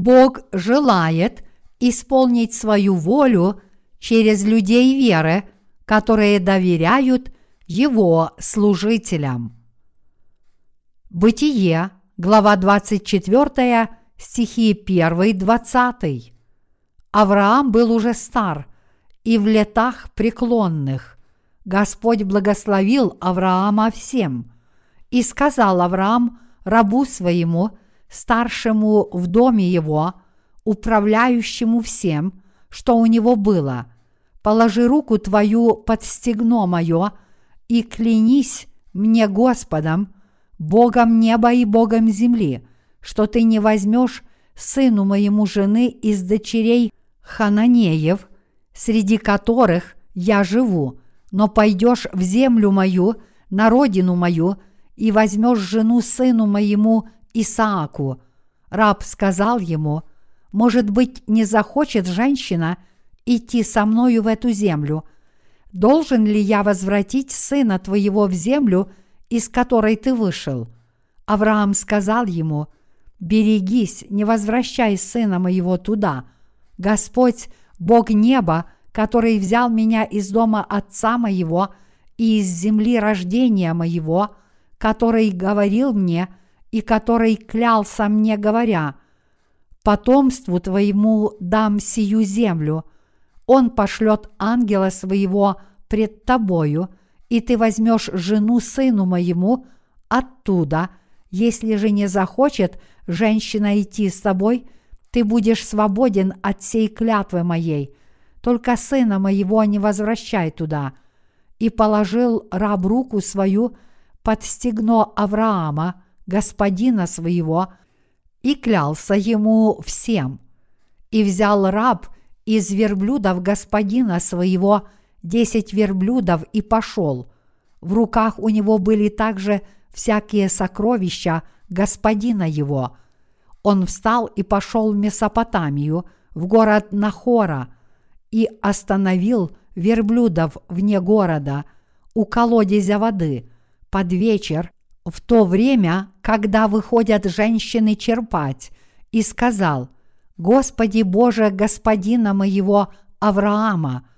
Бог желает исполнить свою волю через людей веры, которые доверяют Его служителям. Бытие, глава 24, стихи 1-20. Авраам был уже стар и в летах преклонных. Господь благословил Авраама всем и сказал Авраам рабу своему, старшему в доме его, управляющему всем, что у него было, положи руку твою под стегно мое и клянись мне Господом, Богом неба и Богом земли, что ты не возьмешь сыну моему жены из дочерей Хананеев, среди которых я живу, но пойдешь в землю мою, на родину мою, и возьмешь жену сыну моему Исааку. Раб сказал ему, может быть, не захочет женщина идти со мною в эту землю. Должен ли я возвратить сына твоего в землю, из которой ты вышел? Авраам сказал ему, берегись, не возвращай сына моего туда. Господь, Бог неба, который взял меня из дома отца моего и из земли рождения моего, который говорил мне и который клялся мне, говоря, «Потомству твоему дам сию землю», он пошлет ангела своего пред тобою, и ты возьмешь жену сыну моему оттуда, если же не захочет женщина идти с тобой, ты будешь свободен от сей клятвы моей, только сына моего не возвращай туда. И положил раб руку свою под стегно Авраама, господина своего, и клялся ему всем. И взял раб из верблюдов господина своего десять верблюдов и пошел. В руках у него были также всякие сокровища господина его. Он встал и пошел в Месопотамию, в город Нахора, и остановил верблюдов вне города, у колодезя воды, под вечер, в то время, когда выходят женщины черпать, и сказал, «Господи Боже Господина моего Авраама,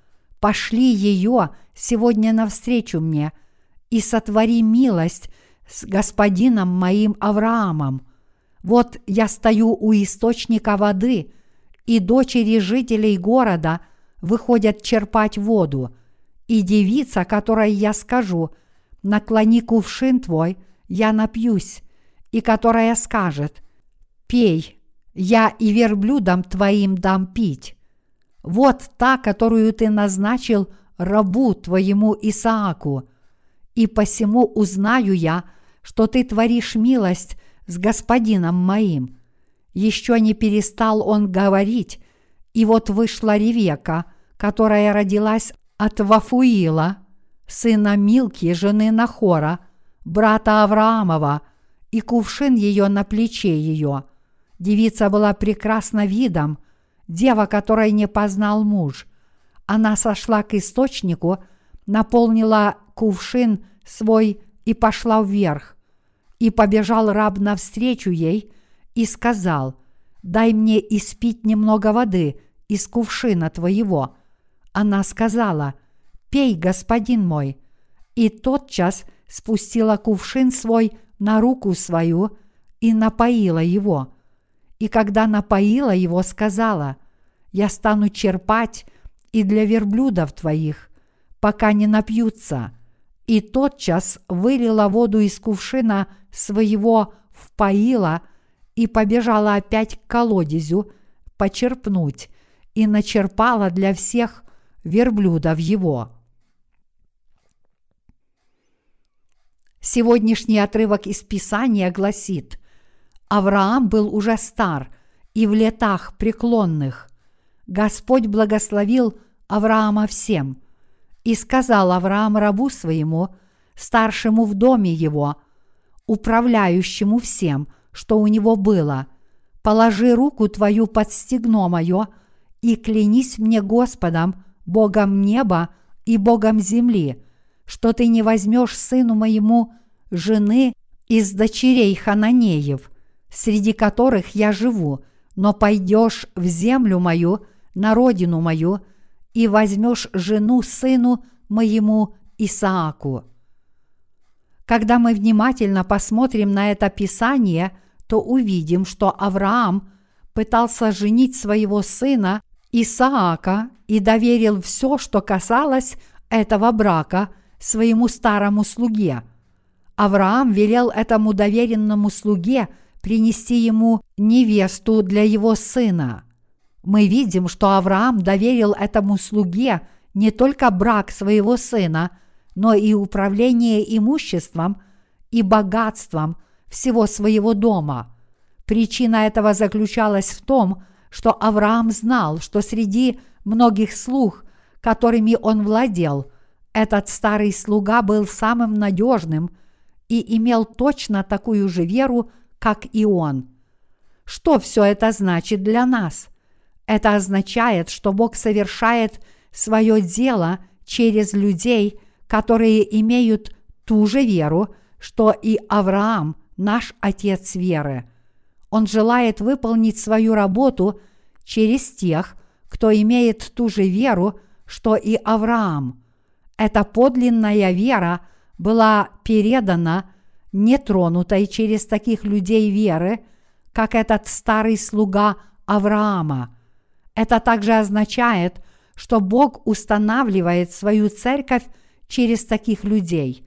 пошли ее сегодня навстречу мне и сотвори милость с господином моим Авраамом. Вот я стою у источника воды, и дочери жителей города выходят черпать воду, и девица, которой я скажу, наклони кувшин твой, я напьюсь, и которая скажет, пей, я и верблюдам твоим дам пить. Вот та, которую ты назначил рабу твоему Исааку, и посему узнаю я, что ты творишь милость с господином моим. Еще не перестал он говорить, и вот вышла Ревека, которая родилась от Вафуила, сына Милки, жены Нахора, брата Авраамова, и кувшин ее на плече ее. Девица была прекрасна видом, дева, которой не познал муж. Она сошла к источнику, наполнила кувшин свой и пошла вверх. И побежал раб навстречу ей и сказал, «Дай мне испить немного воды из кувшина твоего». Она сказала, «Пей, господин мой». И тотчас спустила кувшин свой на руку свою и напоила его. И когда напоила его, сказала, «Я стану черпать и для верблюдов твоих, пока не напьются» и тотчас вылила воду из кувшина своего в поила и побежала опять к колодезю почерпнуть и начерпала для всех верблюдов его. Сегодняшний отрывок из Писания гласит, Авраам был уже стар и в летах преклонных. Господь благословил Авраама всем – и сказал Авраам рабу своему, старшему в доме его, управляющему всем, что у него было, положи руку твою под стегно мое и клянись мне Господом, Богом неба и Богом земли, что ты не возьмешь сыну моему жены из дочерей Хананеев, среди которых я живу, но пойдешь в землю мою, на родину мою, и возьмешь жену сыну моему Исааку. Когда мы внимательно посмотрим на это Писание, то увидим, что Авраам пытался женить своего сына Исаака и доверил все, что касалось этого брака, своему старому слуге. Авраам велел этому доверенному слуге принести ему невесту для его сына. Мы видим, что Авраам доверил этому слуге не только брак своего сына, но и управление имуществом и богатством всего своего дома. Причина этого заключалась в том, что Авраам знал, что среди многих слуг, которыми он владел, этот старый слуга был самым надежным и имел точно такую же веру, как и он. Что все это значит для нас? Это означает, что Бог совершает свое дело через людей, которые имеют ту же веру, что и Авраам, наш отец веры. Он желает выполнить свою работу через тех, кто имеет ту же веру, что и Авраам. Эта подлинная вера была передана нетронутой через таких людей веры, как этот старый слуга Авраама. Это также означает, что Бог устанавливает свою церковь через таких людей.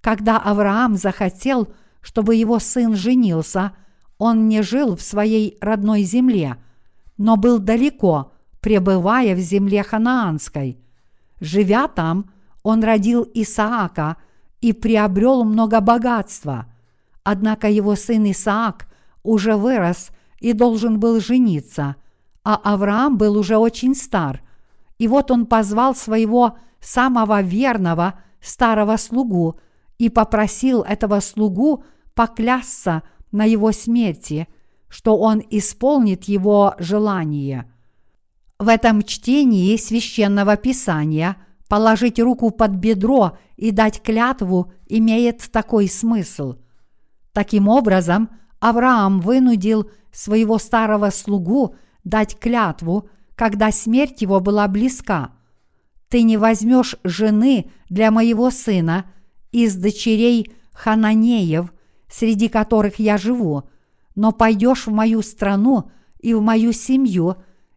Когда Авраам захотел, чтобы его сын женился, он не жил в своей родной земле, но был далеко, пребывая в земле ханаанской. Живя там, он родил Исаака и приобрел много богатства. Однако его сын Исаак уже вырос и должен был жениться, а Авраам был уже очень стар. И вот он позвал своего самого верного старого слугу и попросил этого слугу поклясться на его смерти, что он исполнит его желание. В этом чтении священного писания положить руку под бедро и дать клятву имеет такой смысл. Таким образом, Авраам вынудил своего старого слугу дать клятву, когда смерть его была близка. Ты не возьмешь жены для моего сына из дочерей Хананеев, среди которых я живу, но пойдешь в мою страну и в мою семью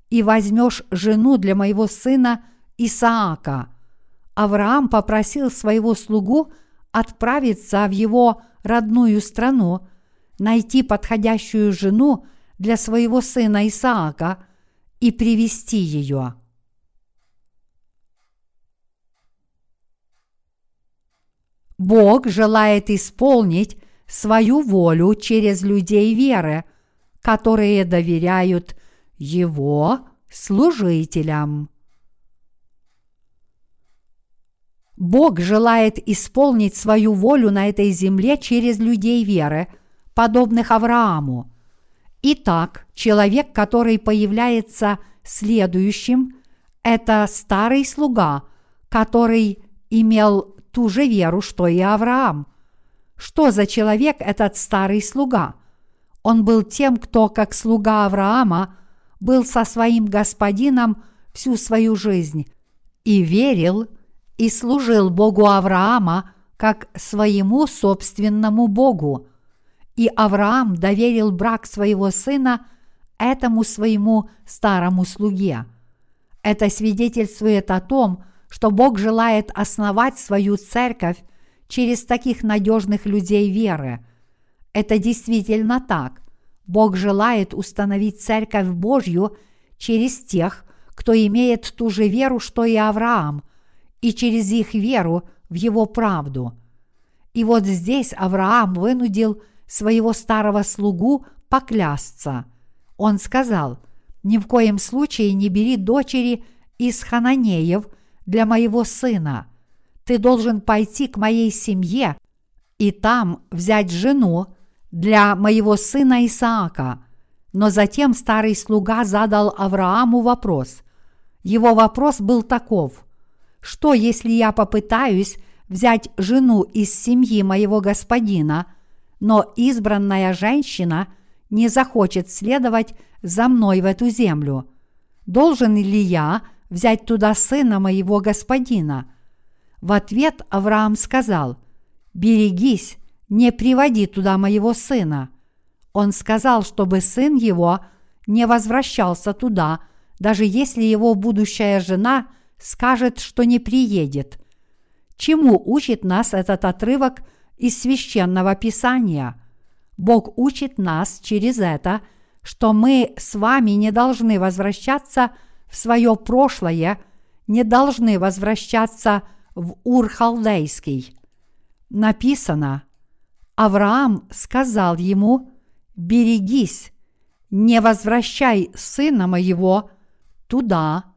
и возьмешь жену для моего сына Исаака. Авраам попросил своего слугу отправиться в его родную страну, найти подходящую жену для своего сына Исаака и привести ее. Бог желает исполнить свою волю через людей веры, которые доверяют Его служителям. Бог желает исполнить свою волю на этой земле через людей веры, подобных Аврааму. Итак, человек, который появляется следующим, это старый слуга, который имел ту же веру, что и Авраам. Что за человек этот старый слуга? Он был тем, кто, как слуга Авраама, был со своим господином всю свою жизнь и верил – и служил Богу Авраама как своему собственному Богу. И Авраам доверил брак своего сына этому своему старому слуге. Это свидетельствует о том, что Бог желает основать свою церковь через таких надежных людей веры. Это действительно так. Бог желает установить церковь Божью через тех, кто имеет ту же веру, что и Авраам, и через их веру в его правду. И вот здесь Авраам вынудил своего старого слугу поклясться. Он сказал, «Ни в коем случае не бери дочери из Хананеев для моего сына. Ты должен пойти к моей семье и там взять жену для моего сына Исаака». Но затем старый слуга задал Аврааму вопрос. Его вопрос был таков – что, если я попытаюсь взять жену из семьи моего господина, но избранная женщина не захочет следовать за мной в эту землю? Должен ли я взять туда сына моего господина? В ответ Авраам сказал, «Берегись, не приводи туда моего сына». Он сказал, чтобы сын его не возвращался туда, даже если его будущая жена скажет, что не приедет. Чему учит нас этот отрывок из священного писания? Бог учит нас через это, что мы с вами не должны возвращаться в свое прошлое, не должны возвращаться в Ур-Халдейский. Написано, Авраам сказал ему, «Берегись, не возвращай сына моего туда».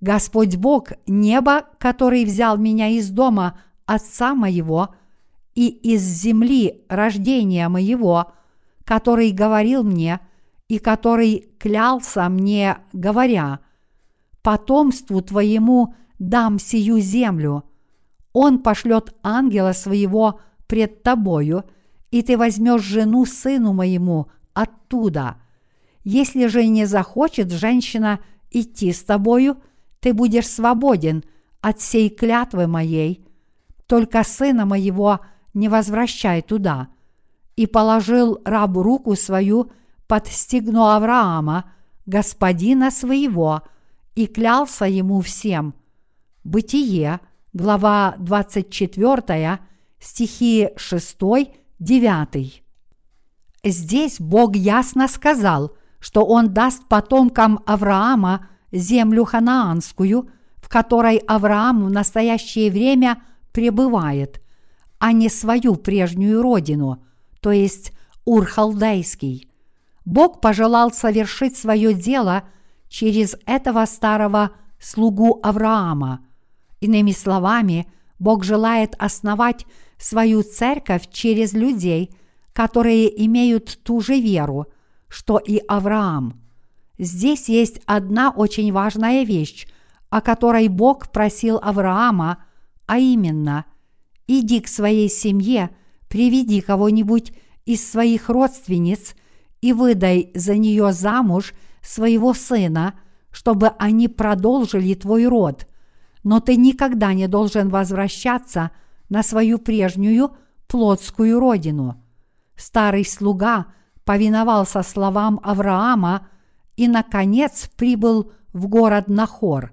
Господь Бог, небо, который взял меня из дома отца моего и из земли рождения моего, который говорил мне и который клялся мне, говоря, «Потомству твоему дам сию землю». Он пошлет ангела своего пред тобою, и ты возьмешь жену сыну моему оттуда. Если же не захочет женщина идти с тобою, ты будешь свободен от сей клятвы моей, только сына моего не возвращай туда. И положил раб руку свою под стегно Авраама, господина своего, и клялся ему всем. Бытие, глава 24, стихи 6-9. Здесь Бог ясно сказал, что Он даст потомкам Авраама землю ханаанскую, в которой Авраам в настоящее время пребывает, а не свою прежнюю родину, то есть Урхалдейский. Бог пожелал совершить свое дело через этого старого слугу Авраама. Иными словами, Бог желает основать свою церковь через людей, которые имеют ту же веру, что и Авраам. Здесь есть одна очень важная вещь, о которой Бог просил Авраама, а именно «Иди к своей семье, приведи кого-нибудь из своих родственниц и выдай за нее замуж своего сына, чтобы они продолжили твой род, но ты никогда не должен возвращаться на свою прежнюю плотскую родину. Старый слуга повиновался словам Авраама и, наконец, прибыл в город Нахор.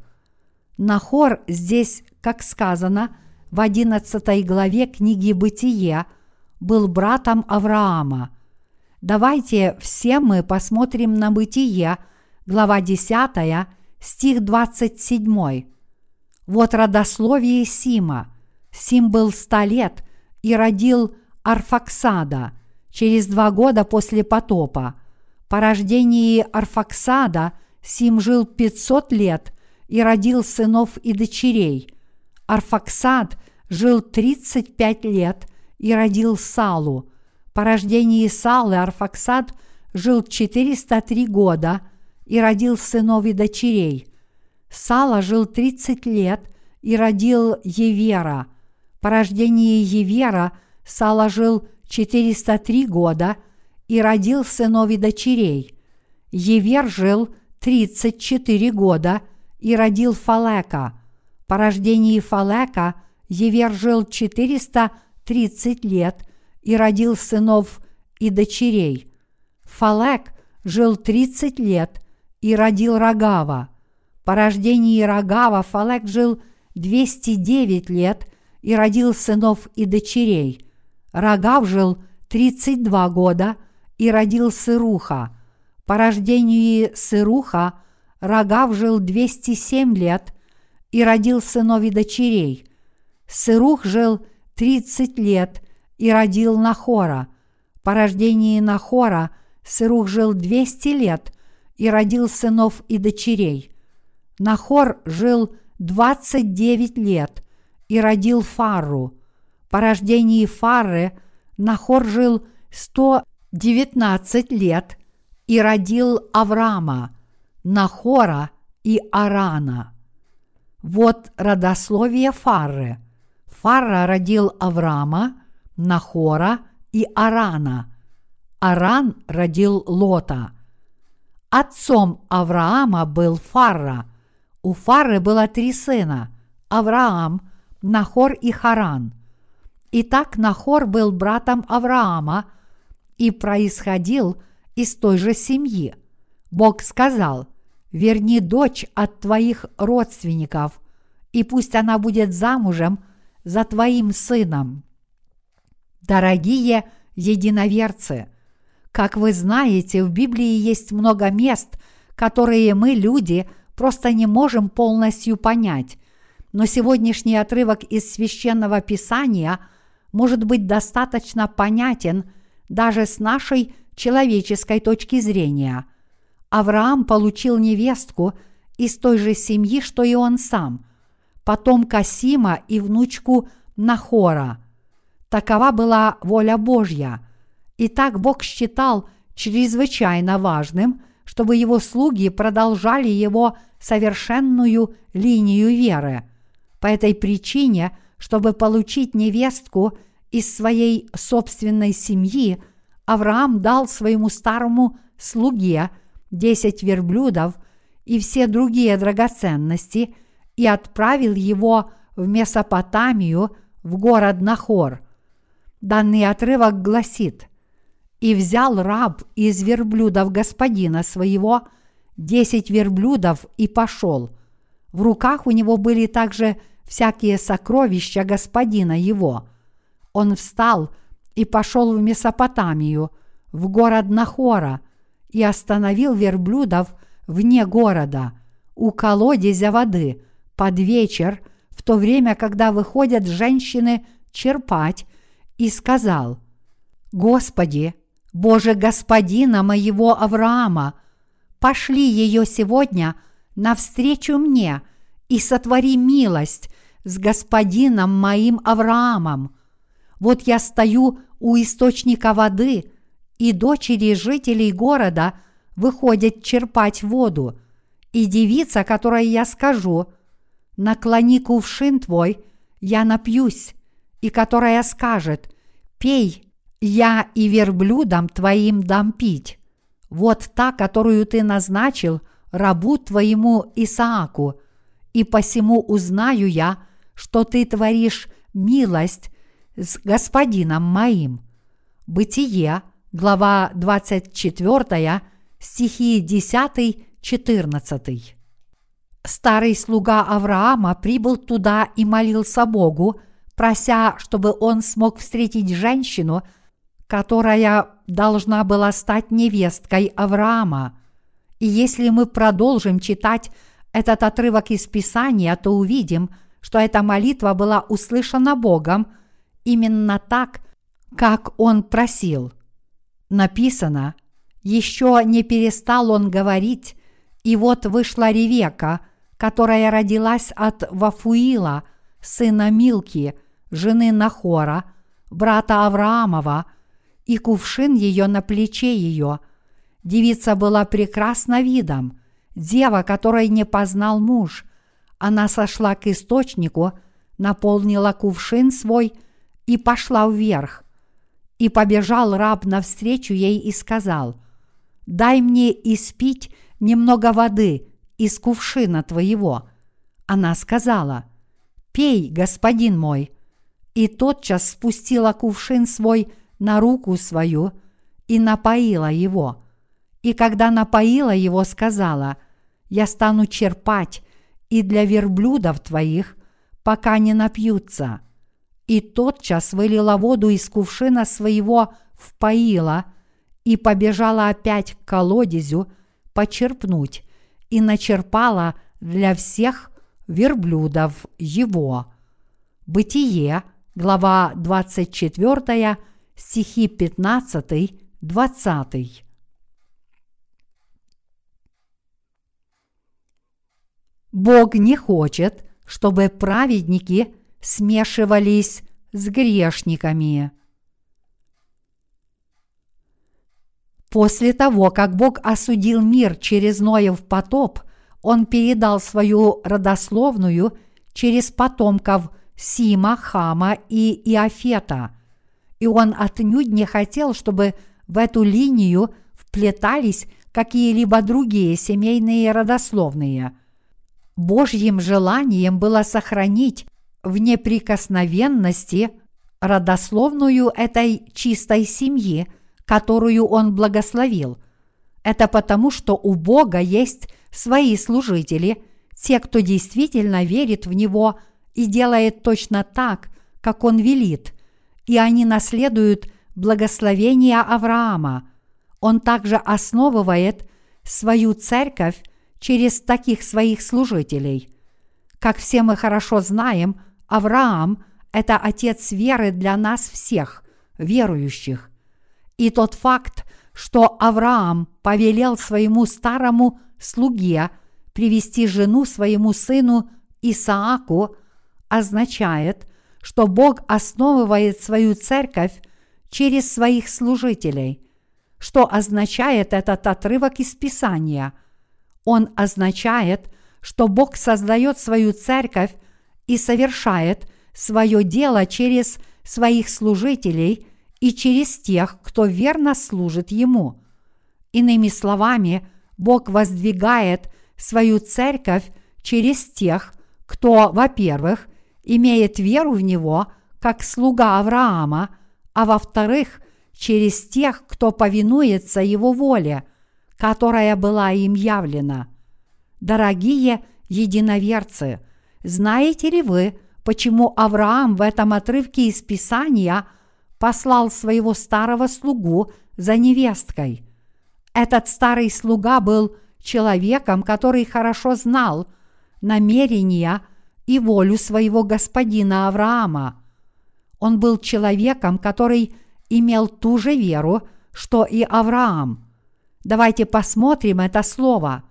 Нахор здесь, как сказано в одиннадцатой главе книги «Бытие», был братом Авраама. Давайте все мы посмотрим на «Бытие», глава 10, стих 27. Вот родословие Сима. Сим был ста лет и родил Арфаксада через два года после потопа. По рождении Арфаксада Сим жил 500 лет и родил сынов и дочерей. Арфаксад жил 35 лет и родил Салу. По рождении Салы Арфаксад жил 403 года и родил сынов и дочерей. Сала жил 30 лет и родил Евера. По рождении Евера Сала жил 403 года и родил сынов и дочерей. Евер жил 34 года и родил Фалека. По рождении Фалека Евер жил 430 лет и родил сынов и дочерей. Фалек жил 30 лет и родил Рогава. По рождении Рогава Фалек жил 209 лет и родил сынов и дочерей. Рогав жил 32 года и родил Сыруха. По рождению Сыруха Рогав жил 207 лет и родил сынов и дочерей. Сырух жил 30 лет и родил Нахора. По рождении Нахора Сырух жил 200 лет и родил сынов и дочерей. Нахор жил 29 лет и родил Фару. По рождении Фары Нахор жил 119 лет и родил Авраама, Нахора и Арана. Вот родословие Фары. Фара родил Авраама, Нахора и Арана. Аран родил Лота. Отцом Авраама был Фарра. У Фары было три сына – Авраам, Нахор и Харан. Итак, Нахор был братом Авраама и происходил из той же семьи. Бог сказал, верни дочь от твоих родственников, и пусть она будет замужем за твоим сыном. Дорогие единоверцы, как вы знаете, в Библии есть много мест, которые мы, люди, просто не можем полностью понять, но сегодняшний отрывок из священного писания может быть достаточно понятен даже с нашей человеческой точки зрения. Авраам получил невестку из той же семьи, что и он сам, потомка Сима и внучку Нахора. Такова была воля Божья. И так Бог считал чрезвычайно важным, чтобы его слуги продолжали его совершенную линию веры. По этой причине, чтобы получить невестку из своей собственной семьи, Авраам дал своему старому слуге десять верблюдов и все другие драгоценности и отправил его в Месопотамию, в город Нахор. Данный отрывок гласит «И взял раб из верблюдов господина своего десять верблюдов и пошел. В руках у него были также всякие сокровища господина его. Он встал и пошел в Месопотамию, в город Нахора, и остановил верблюдов вне города, у колодезя воды, под вечер, в то время, когда выходят женщины черпать, и сказал, «Господи, Боже Господина моего Авраама, пошли ее сегодня навстречу мне и сотвори милость с Господином моим Авраамом. Вот я стою у источника воды, и дочери жителей города выходят черпать воду, и девица, которой я скажу, наклони кувшин твой, я напьюсь, и которая скажет, пей, я и верблюдам твоим дам пить. Вот та, которую ты назначил рабу твоему Исааку, и посему узнаю я, что ты творишь милость с господином моим. Бытие, глава 24, стихи 10-14. Старый слуга Авраама прибыл туда и молился Богу, прося, чтобы он смог встретить женщину, которая должна была стать невесткой Авраама. И если мы продолжим читать этот отрывок из Писания, то увидим, что эта молитва была услышана Богом именно так, как он просил. Написано, еще не перестал он говорить, и вот вышла Ревека, которая родилась от Вафуила, сына Милки, жены Нахора, брата Авраамова, и кувшин ее на плече ее. Девица была прекрасна видом, дева, которой не познал муж. Она сошла к источнику, наполнила кувшин свой и пошла вверх. И побежал раб навстречу ей и сказал, «Дай мне испить немного воды из кувшина твоего». Она сказала, «Пей, господин мой». И тотчас спустила кувшин свой на руку свою и напоила его. И когда напоила его, сказала, «Я стану черпать и для верблюдов твоих, пока не напьются». И тотчас вылила воду из кувшина своего в поила и побежала опять к колодезю почерпнуть и начерпала для всех верблюдов его. Бытие, глава 24, стихи 15-20. Бог не хочет, чтобы праведники смешивались с грешниками. После того, как Бог осудил мир через Ноев потоп, Он передал свою родословную через потомков Сима, Хама и Иофета – и он отнюдь не хотел, чтобы в эту линию вплетались какие-либо другие семейные родословные. Божьим желанием было сохранить в неприкосновенности родословную этой чистой семьи, которую он благословил. Это потому, что у Бога есть свои служители, те, кто действительно верит в Него и делает точно так, как Он велит, и они наследуют благословение Авраама. Он также основывает свою церковь через таких своих служителей. Как все мы хорошо знаем, Авраам – это отец веры для нас всех, верующих. И тот факт, что Авраам повелел своему старому слуге привести жену своему сыну Исааку, означает, что Бог основывает свою церковь через своих служителей. Что означает этот отрывок из Писания? Он означает, что Бог создает свою церковь и совершает свое дело через своих служителей и через тех, кто верно служит Ему. Иными словами, Бог воздвигает свою церковь через тех, кто, во-первых, имеет веру в Него, как слуга Авраама, а во-вторых, через тех, кто повинуется Его воле, которая была им явлена. Дорогие единоверцы, знаете ли вы, почему Авраам в этом отрывке из Писания послал своего старого слугу за невесткой? Этот старый слуга был человеком, который хорошо знал намерения и волю своего господина Авраама. Он был человеком, который имел ту же веру, что и Авраам. Давайте посмотрим это слово.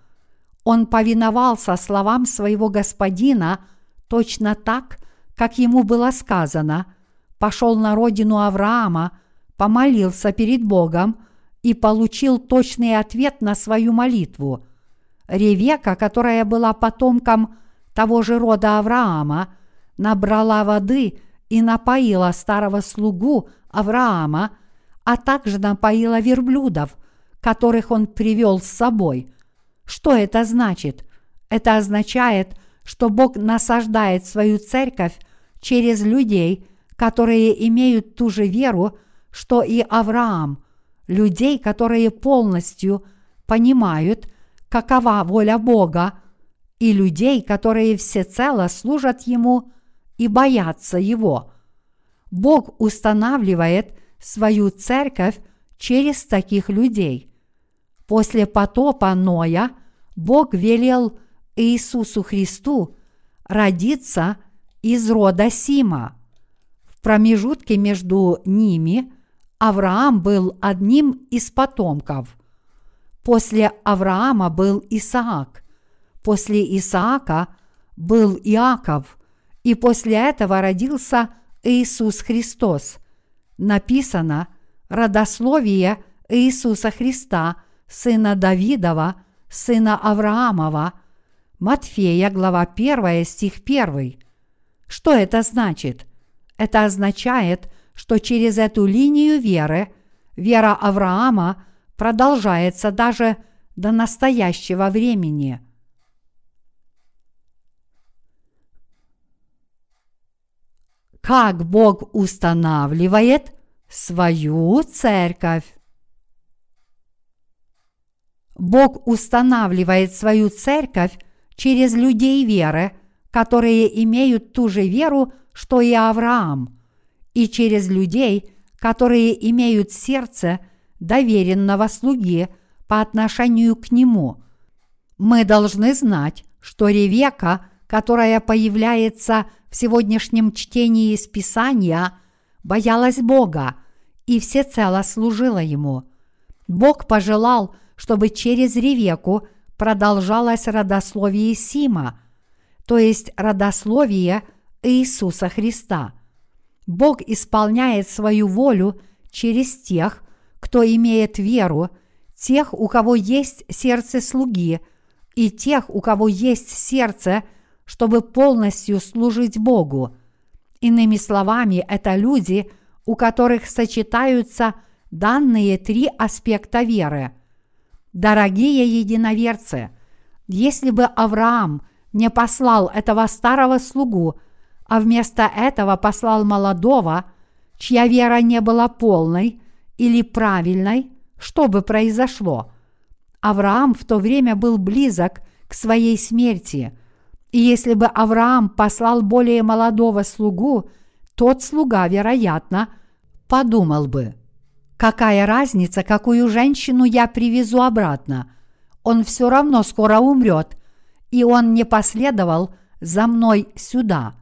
Он повиновался словам своего господина точно так, как ему было сказано, пошел на родину Авраама, помолился перед Богом и получил точный ответ на свою молитву. Ревека, которая была потомком того же рода Авраама, набрала воды и напоила старого слугу Авраама, а также напоила верблюдов, которых он привел с собой. Что это значит? Это означает, что Бог насаждает свою церковь через людей, которые имеют ту же веру, что и Авраам, людей, которые полностью понимают, какова воля Бога, и людей, которые всецело служат Ему и боятся Его. Бог устанавливает свою церковь через таких людей. После потопа Ноя Бог велел Иисусу Христу родиться из рода Сима. В промежутке между ними Авраам был одним из потомков. После Авраама был Исаак, после Исаака был Иаков, и после этого родился Иисус Христос. Написано родословие Иисуса Христа, сына Давидова, сына Авраамова, Матфея, глава 1, стих 1. Что это значит? Это означает, что через эту линию веры вера Авраама продолжается даже до настоящего времени. Как Бог устанавливает свою церковь? Бог устанавливает свою церковь через людей веры, которые имеют ту же веру, что и Авраам, и через людей, которые имеют сердце доверенного слуги по отношению к нему. Мы должны знать, что Ревека, которая появляется в сегодняшнем чтении из Писания, боялась Бога и всецело служила Ему. Бог пожелал, чтобы через Ревеку продолжалось родословие Сима, то есть родословие Иисуса Христа. Бог исполняет свою волю через тех, кто имеет веру, тех, у кого есть сердце слуги, и тех, у кого есть сердце, чтобы полностью служить Богу. Иными словами, это люди, у которых сочетаются данные три аспекта веры. Дорогие единоверцы, если бы Авраам не послал этого старого слугу, а вместо этого послал молодого, чья вера не была полной или правильной, что бы произошло? Авраам в то время был близок к своей смерти, и если бы Авраам послал более молодого слугу, тот слуга, вероятно, подумал бы, какая разница, какую женщину я привезу обратно, он все равно скоро умрет, и он не последовал за мной сюда.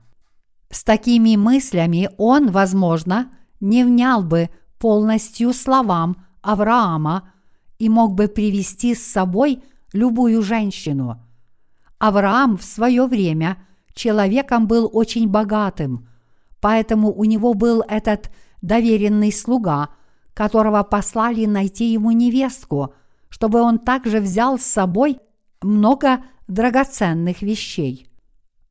С такими мыслями он, возможно, не внял бы полностью словам Авраама и мог бы привести с собой любую женщину. Авраам в свое время человеком был очень богатым, поэтому у него был этот доверенный слуга, которого послали найти ему невестку, чтобы он также взял с собой много драгоценных вещей.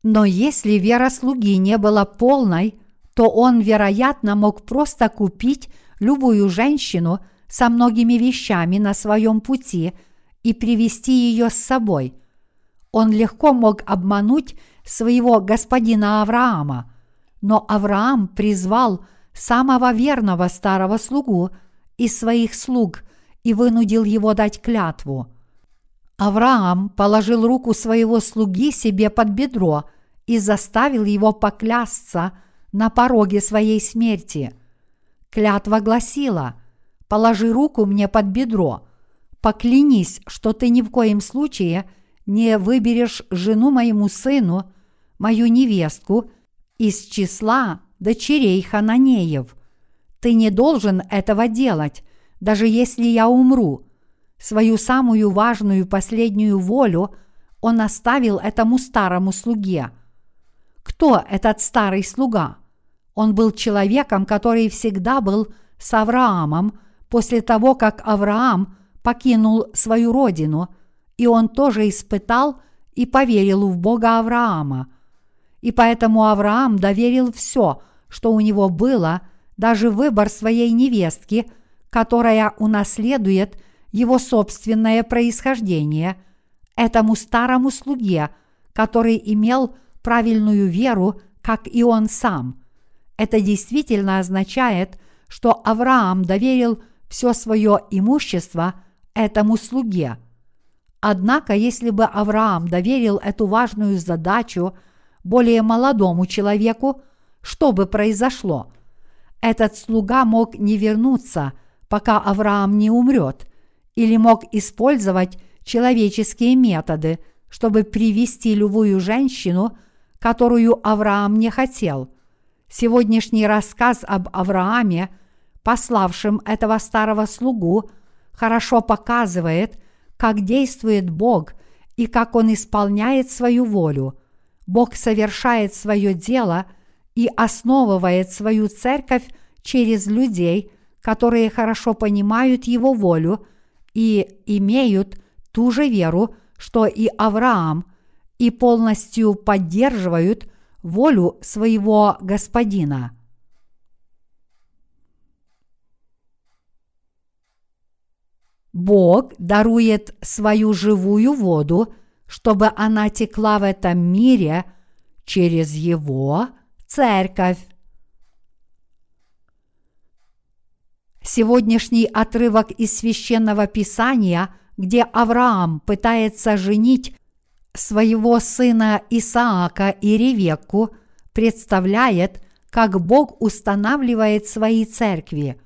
Но если вера слуги не была полной, то он, вероятно, мог просто купить любую женщину со многими вещами на своем пути и привести ее с собой. Он легко мог обмануть своего господина Авраама, но Авраам призвал самого верного старого слугу из своих слуг и вынудил его дать клятву. Авраам положил руку своего слуги себе под бедро и заставил его поклясться на пороге своей смерти. Клятва гласила «Положи руку мне под бедро, поклянись, что ты ни в коем случае не выберешь жену моему сыну, мою невестку, из числа дочерей Хананеев. Ты не должен этого делать, даже если я умру, Свою самую важную последнюю волю он оставил этому старому слуге. Кто этот старый слуга? Он был человеком, который всегда был с Авраамом после того, как Авраам покинул свою родину, и он тоже испытал и поверил в Бога Авраама. И поэтому Авраам доверил все, что у него было, даже выбор своей невестки, которая унаследует – его собственное происхождение этому старому слуге, который имел правильную веру, как и он сам. Это действительно означает, что Авраам доверил все свое имущество этому слуге. Однако, если бы Авраам доверил эту важную задачу более молодому человеку, что бы произошло? Этот слуга мог не вернуться, пока Авраам не умрет, или мог использовать человеческие методы, чтобы привести любую женщину, которую Авраам не хотел. Сегодняшний рассказ об Аврааме, пославшем этого старого слугу, хорошо показывает, как действует Бог и как Он исполняет свою волю. Бог совершает свое дело и основывает свою церковь через людей, которые хорошо понимают Его волю – и имеют ту же веру, что и Авраам, и полностью поддерживают волю своего господина. Бог дарует свою живую воду, чтобы она текла в этом мире через Его церковь. Сегодняшний отрывок из священного писания, где Авраам пытается женить своего сына Исаака и Ревекку, представляет, как Бог устанавливает свои церкви.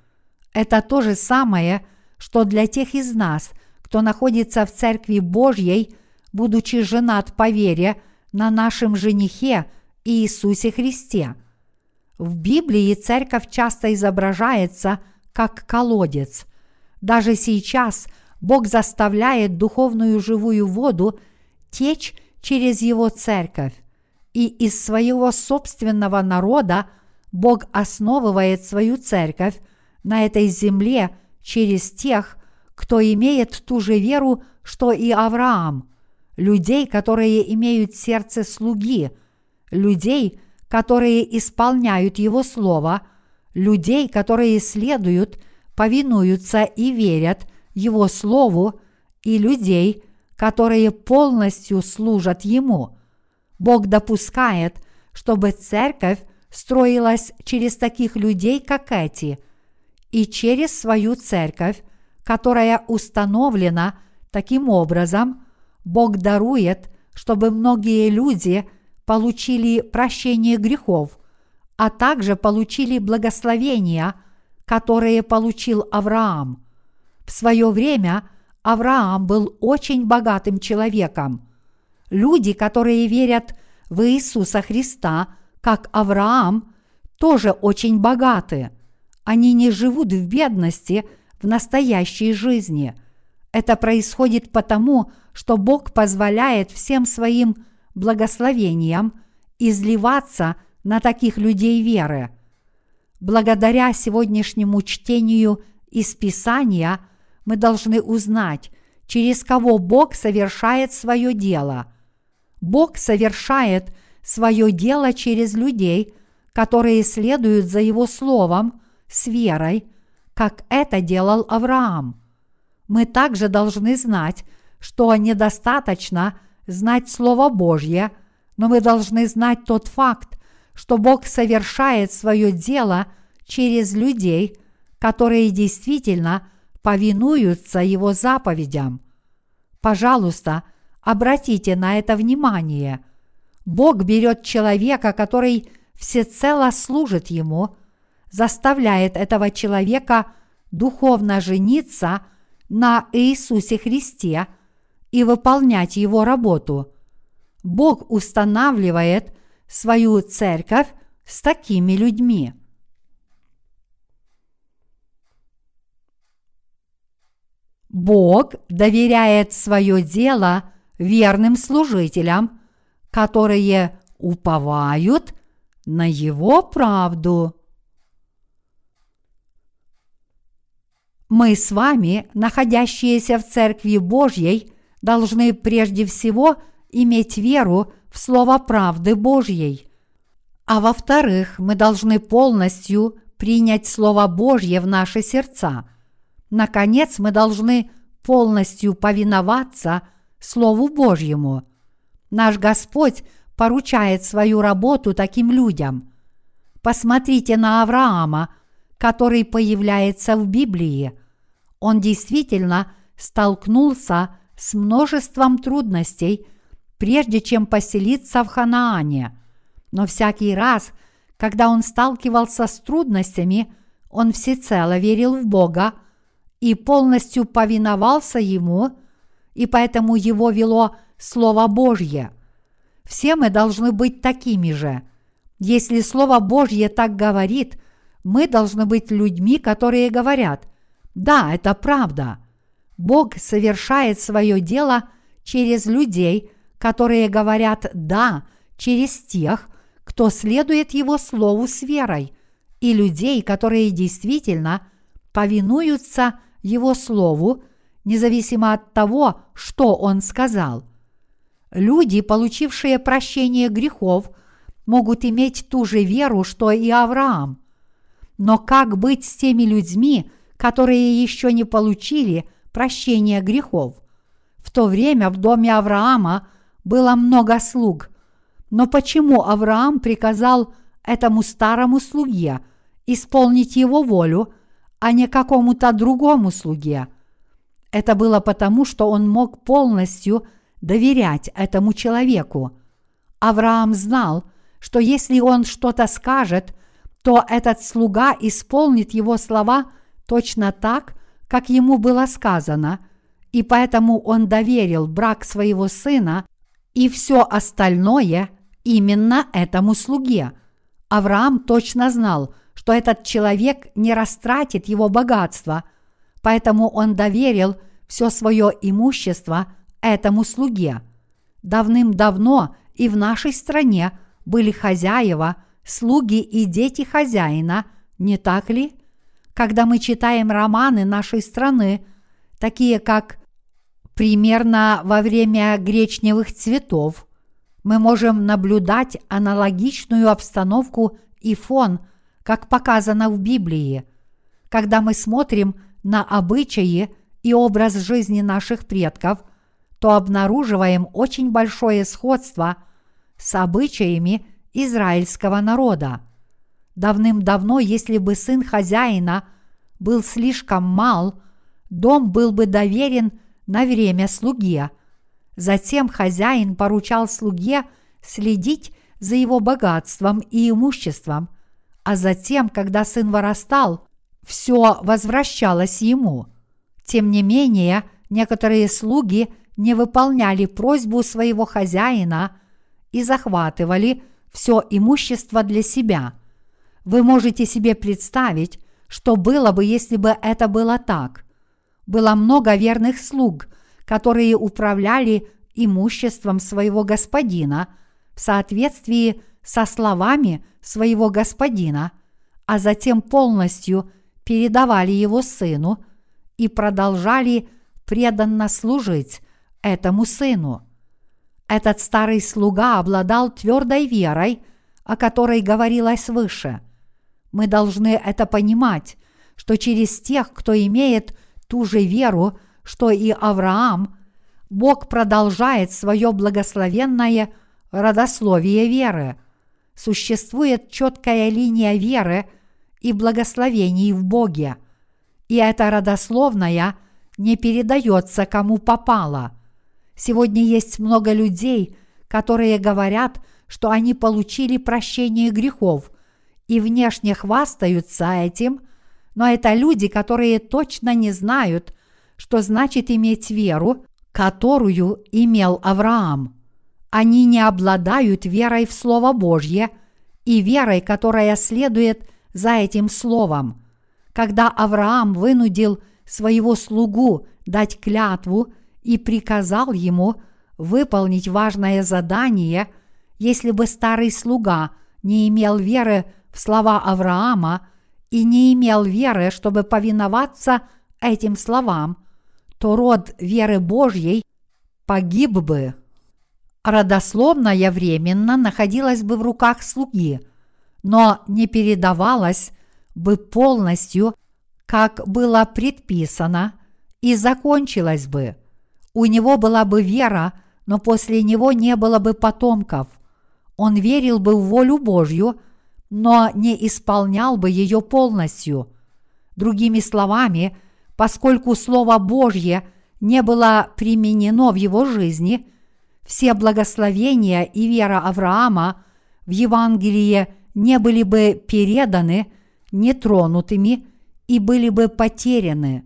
Это то же самое, что для тех из нас, кто находится в церкви Божьей, будучи женат по вере на нашем женихе Иисусе Христе. В Библии церковь часто изображается – как колодец. Даже сейчас Бог заставляет духовную живую воду течь через его церковь, и из своего собственного народа Бог основывает свою церковь на этой земле через тех, кто имеет ту же веру, что и Авраам, людей, которые имеют сердце слуги, людей, которые исполняют Его Слово – людей, которые следуют повинуются и верят Его Слову, и людей, которые полностью служат Ему. Бог допускает, чтобы церковь строилась через таких людей, как эти, и через свою церковь, которая установлена таким образом, Бог дарует, чтобы многие люди получили прощение грехов, а также получили благословения, которые получил Авраам. В свое время Авраам был очень богатым человеком. Люди, которые верят в Иисуса Христа, как Авраам, тоже очень богаты. Они не живут в бедности в настоящей жизни. Это происходит потому, что Бог позволяет всем своим благословениям изливаться на таких людей веры. Благодаря сегодняшнему чтению из Писания мы должны узнать, через кого Бог совершает свое дело. Бог совершает свое дело через людей, которые следуют за Его Словом с верой, как это делал Авраам. Мы также должны знать, что недостаточно знать Слово Божье, но мы должны знать тот факт, что Бог совершает свое дело через людей, которые действительно повинуются Его заповедям. Пожалуйста, обратите на это внимание. Бог берет человека, который всецело служит Ему, заставляет этого человека духовно жениться на Иисусе Христе и выполнять Его работу. Бог устанавливает свою церковь с такими людьми. Бог доверяет свое дело верным служителям, которые уповают на Его правду. Мы с вами, находящиеся в Церкви Божьей, должны прежде всего иметь веру в Слово правды Божьей. А во-вторых, мы должны полностью принять Слово Божье в наши сердца. Наконец, мы должны полностью повиноваться Слову Божьему – Наш Господь поручает свою работу таким людям. Посмотрите на Авраама, который появляется в Библии. Он действительно столкнулся с множеством трудностей, прежде чем поселиться в Ханаане. Но всякий раз, когда он сталкивался с трудностями, он всецело верил в Бога и полностью повиновался Ему, и поэтому его вело Слово Божье. Все мы должны быть такими же. Если Слово Божье так говорит, мы должны быть людьми, которые говорят, да, это правда. Бог совершает свое дело через людей, которые говорят «да», через тех, кто следует Его Слову с верой, и людей, которые действительно повинуются Его Слову, независимо от того, что Он сказал – Люди, получившие прощение грехов, могут иметь ту же веру, что и Авраам. Но как быть с теми людьми, которые еще не получили прощение грехов? В то время в доме Авраама было много слуг. Но почему Авраам приказал этому старому слуге исполнить его волю, а не какому-то другому слуге? Это было потому, что он мог полностью – доверять этому человеку. Авраам знал, что если он что-то скажет, то этот слуга исполнит его слова точно так, как ему было сказано, и поэтому он доверил брак своего сына и все остальное именно этому слуге. Авраам точно знал, что этот человек не растратит его богатство, поэтому он доверил все свое имущество этому слуге. Давным-давно и в нашей стране были хозяева, слуги и дети хозяина, не так ли? Когда мы читаем романы нашей страны, такие как «Примерно во время гречневых цветов», мы можем наблюдать аналогичную обстановку и фон, как показано в Библии. когда мы смотрим на обычаи и образ жизни наших предков, то обнаруживаем очень большое сходство с обычаями израильского народа. Давным-давно, если бы сын хозяина был слишком мал, дом был бы доверен на время слуге. Затем хозяин поручал слуге следить за его богатством и имуществом, а затем, когда сын вырастал, все возвращалось ему. Тем не менее, некоторые слуги не выполняли просьбу своего хозяина и захватывали все имущество для себя. Вы можете себе представить, что было бы, если бы это было так. Было много верных слуг, которые управляли имуществом своего господина в соответствии со словами своего господина, а затем полностью передавали его сыну и продолжали преданно служить этому сыну. Этот старый слуга обладал твердой верой, о которой говорилось выше. Мы должны это понимать, что через тех, кто имеет ту же веру, что и Авраам, Бог продолжает свое благословенное родословие веры. Существует четкая линия веры и благословений в Боге, и эта родословная не передается кому попало. Сегодня есть много людей, которые говорят, что они получили прощение грехов и внешне хвастаются этим, но это люди, которые точно не знают, что значит иметь веру, которую имел Авраам. Они не обладают верой в Слово Божье и верой, которая следует за этим Словом. Когда Авраам вынудил своего слугу дать клятву и приказал ему выполнить важное задание, если бы старый слуга не имел веры слова Авраама и не имел веры, чтобы повиноваться этим словам, то род веры Божьей погиб бы. Родословная временно находилась бы в руках слуги, но не передавалась бы полностью, как было предписано, и закончилась бы. У него была бы вера, но после него не было бы потомков. Он верил бы в волю Божью, но не исполнял бы ее полностью. Другими словами, поскольку Слово Божье не было применено в его жизни, все благословения и вера Авраама в Евангелие не были бы переданы нетронутыми и были бы потеряны.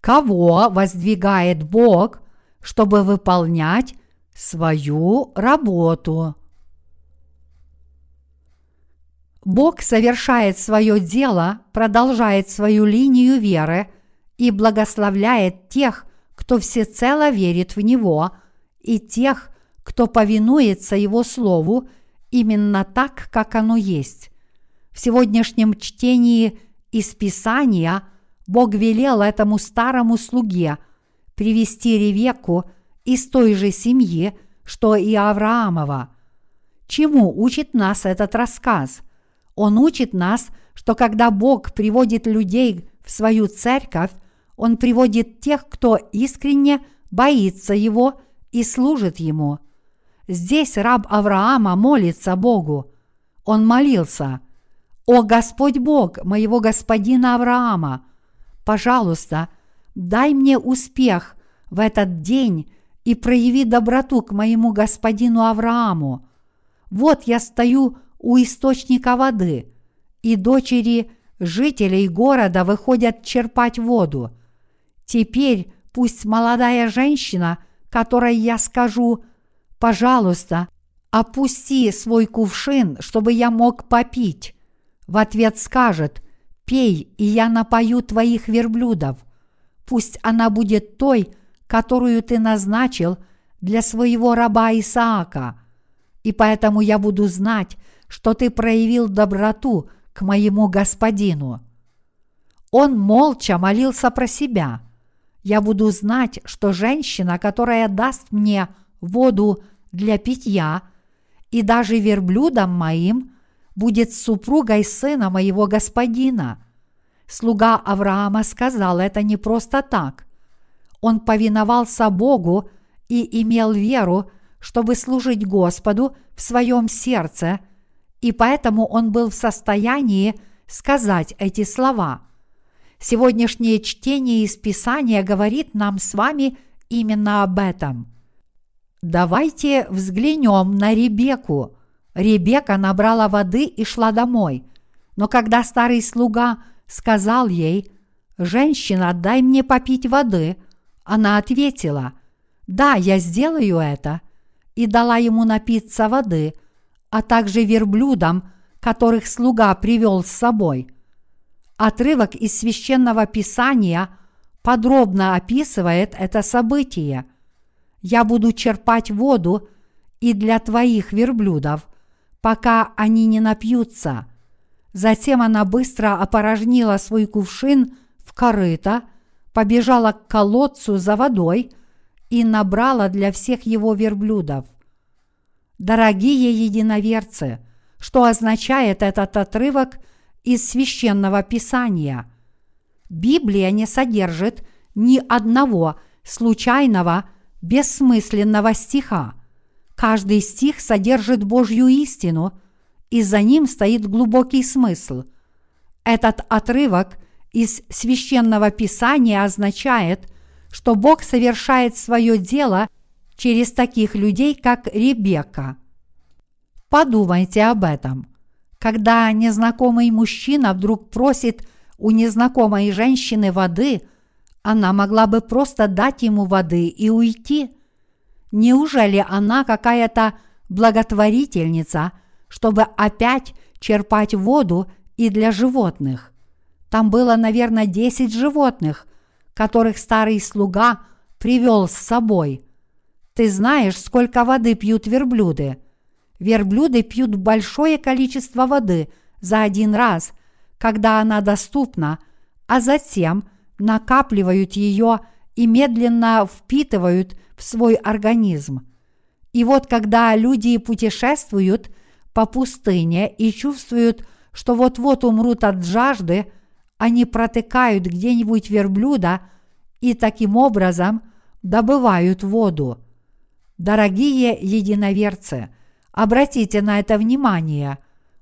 Кого воздвигает Бог, чтобы выполнять свою работу? Бог совершает свое дело, продолжает свою линию веры и благословляет тех, кто всецело верит в Него, и тех, кто повинуется Его Слову именно так, как оно есть. В сегодняшнем чтении из Писания Бог велел этому старому слуге привести Ревеку из той же семьи, что и Авраамова. Чему учит нас этот рассказ? Он учит нас, что когда Бог приводит людей в свою церковь, Он приводит тех, кто искренне боится Его и служит Ему – Здесь раб Авраама молится Богу. Он молился, «О Господь Бог моего господина Авраама, пожалуйста, дай мне успех в этот день и прояви доброту к моему господину Аврааму. Вот я стою у источника воды, и дочери жителей города выходят черпать воду. Теперь пусть молодая женщина, которой я скажу – Пожалуйста, опусти свой кувшин, чтобы я мог попить. В ответ скажет, пей, и я напою твоих верблюдов. Пусть она будет той, которую ты назначил для своего раба Исаака. И поэтому я буду знать, что ты проявил доброту к моему господину. Он молча молился про себя. Я буду знать, что женщина, которая даст мне воду для питья, и даже верблюдам моим будет супругой сына моего господина. Слуга Авраама сказал это не просто так. Он повиновался Богу и имел веру, чтобы служить Господу в своем сердце, и поэтому он был в состоянии сказать эти слова. Сегодняшнее чтение из Писания говорит нам с вами именно об этом. Давайте взглянем на Ребеку. Ребека набрала воды и шла домой. Но когда старый слуга сказал ей, «Женщина, дай мне попить воды», она ответила, «Да, я сделаю это», и дала ему напиться воды, а также верблюдам, которых слуга привел с собой. Отрывок из священного писания подробно описывает это событие. «Я буду черпать воду и для твоих верблюдов, пока они не напьются». Затем она быстро опорожнила свой кувшин в корыто, побежала к колодцу за водой и набрала для всех его верблюдов. Дорогие единоверцы, что означает этот отрывок из священного писания? Библия не содержит ни одного случайного, бессмысленного стиха. Каждый стих содержит Божью истину, и за ним стоит глубокий смысл. Этот отрывок из священного писания означает, что Бог совершает свое дело через таких людей, как Ребекка. Подумайте об этом. Когда незнакомый мужчина вдруг просит у незнакомой женщины воды, она могла бы просто дать ему воды и уйти. Неужели она какая-то благотворительница, чтобы опять черпать воду и для животных? Там было, наверное, десять животных, которых старый слуга привел с собой. Ты знаешь, сколько воды пьют верблюды? Верблюды пьют большое количество воды за один раз, когда она доступна, а затем накапливают ее и медленно впитывают в свой организм. И вот когда люди путешествуют по пустыне и чувствуют, что вот-вот умрут от жажды, они протыкают где-нибудь верблюда и таким образом добывают воду. Дорогие единоверцы – Обратите на это внимание.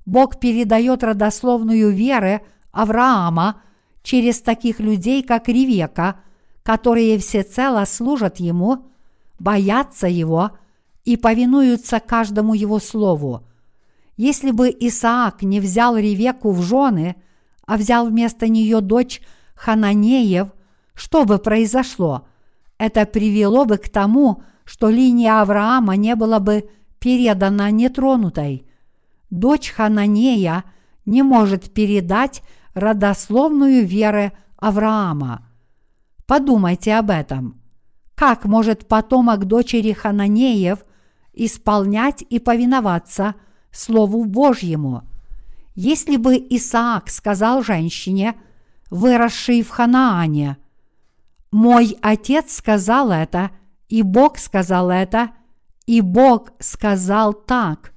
Бог передает родословную веры Авраама через таких людей, как Ревека, которые всецело служат Ему, боятся Его и повинуются каждому Его слову. Если бы Исаак не взял Ревеку в жены, а взял вместо нее дочь Хананеев, что бы произошло? Это привело бы к тому, что линия Авраама не была бы передана нетронутой. Дочь Хананея не может передать родословную веры Авраама. Подумайте об этом. Как может потомок дочери Хананеев исполнять и повиноваться Слову Божьему? Если бы Исаак сказал женщине, выросшей в Ханаане, «Мой отец сказал это, и Бог сказал это, и Бог сказал так.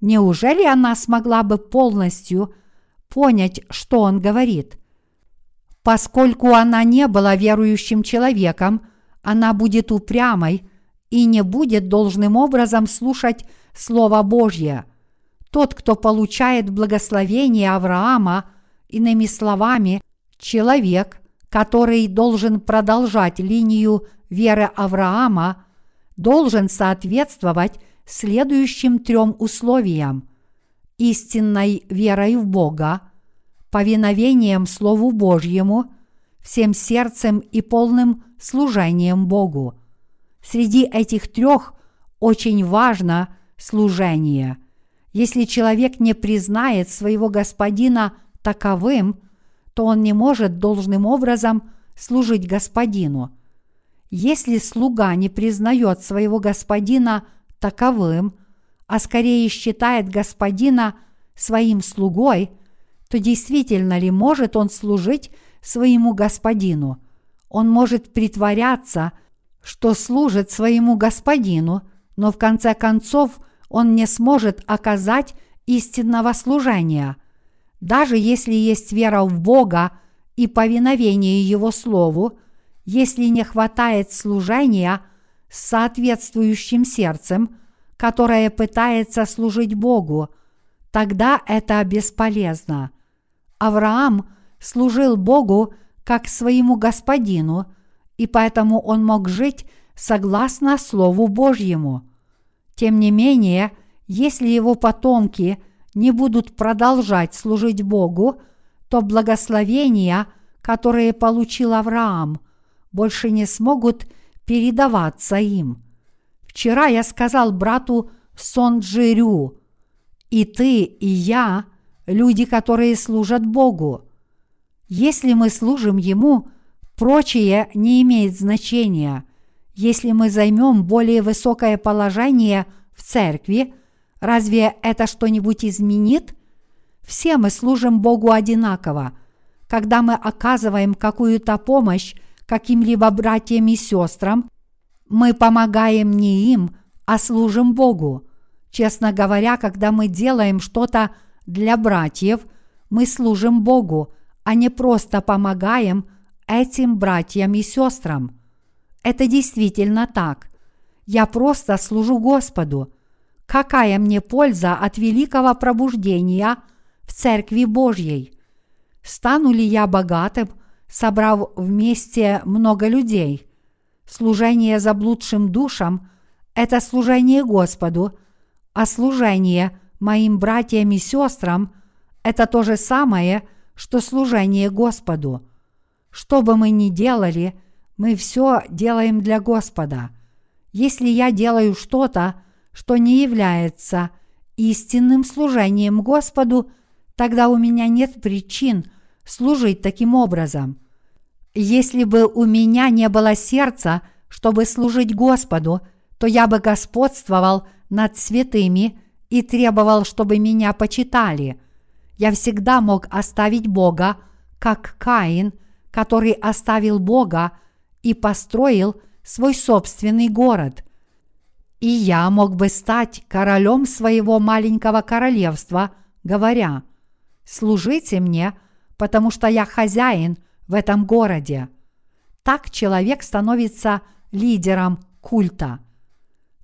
Неужели она смогла бы полностью понять, что он говорит? Поскольку она не была верующим человеком, она будет упрямой и не будет должным образом слушать Слово Божье. Тот, кто получает благословение Авраама, иными словами, человек, который должен продолжать линию веры Авраама – должен соответствовать следующим трем условиям – истинной верой в Бога, повиновением Слову Божьему, всем сердцем и полным служением Богу. Среди этих трех очень важно служение. Если человек не признает своего господина таковым, то он не может должным образом служить господину – если слуга не признает своего господина таковым, а скорее считает господина своим слугой, то действительно ли может он служить своему господину? Он может притворяться, что служит своему господину, но в конце концов он не сможет оказать истинного служения. Даже если есть вера в Бога и повиновение Его Слову, если не хватает служения с соответствующим сердцем, которое пытается служить Богу, тогда это бесполезно. Авраам служил Богу как своему господину, и поэтому он мог жить согласно Слову Божьему. Тем не менее, если его потомки не будут продолжать служить Богу, то благословения, которые получил Авраам, больше не смогут передаваться им. Вчера я сказал брату Сонджирю, и ты, и я – люди, которые служат Богу. Если мы служим Ему, прочее не имеет значения. Если мы займем более высокое положение в церкви, разве это что-нибудь изменит? Все мы служим Богу одинаково. Когда мы оказываем какую-то помощь каким-либо братьям и сестрам, мы помогаем не им, а служим Богу. Честно говоря, когда мы делаем что-то для братьев, мы служим Богу, а не просто помогаем этим братьям и сестрам. Это действительно так. Я просто служу Господу. Какая мне польза от великого пробуждения в Церкви Божьей? Стану ли я богатым, собрав вместе много людей? Служение заблудшим душам – это служение Господу, а служение моим братьям и сестрам – это то же самое – что служение Господу. Что бы мы ни делали, мы все делаем для Господа. Если я делаю что-то, что не является истинным служением Господу, тогда у меня нет причин служить таким образом. Если бы у меня не было сердца, чтобы служить Господу, то я бы господствовал над святыми и требовал, чтобы меня почитали – я всегда мог оставить Бога, как Каин, который оставил Бога и построил свой собственный город. И я мог бы стать королем своего маленького королевства, говоря, «Служите мне, потому что я хозяин в этом городе». Так человек становится лидером культа.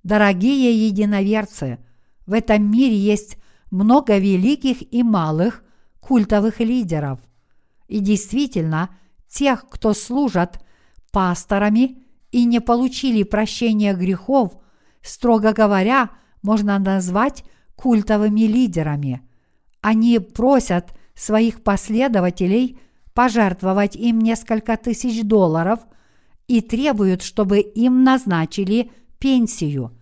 Дорогие единоверцы, в этом мире есть много великих и малых культовых лидеров. И действительно, тех, кто служат пасторами и не получили прощения грехов, строго говоря, можно назвать культовыми лидерами. Они просят своих последователей пожертвовать им несколько тысяч долларов и требуют, чтобы им назначили пенсию.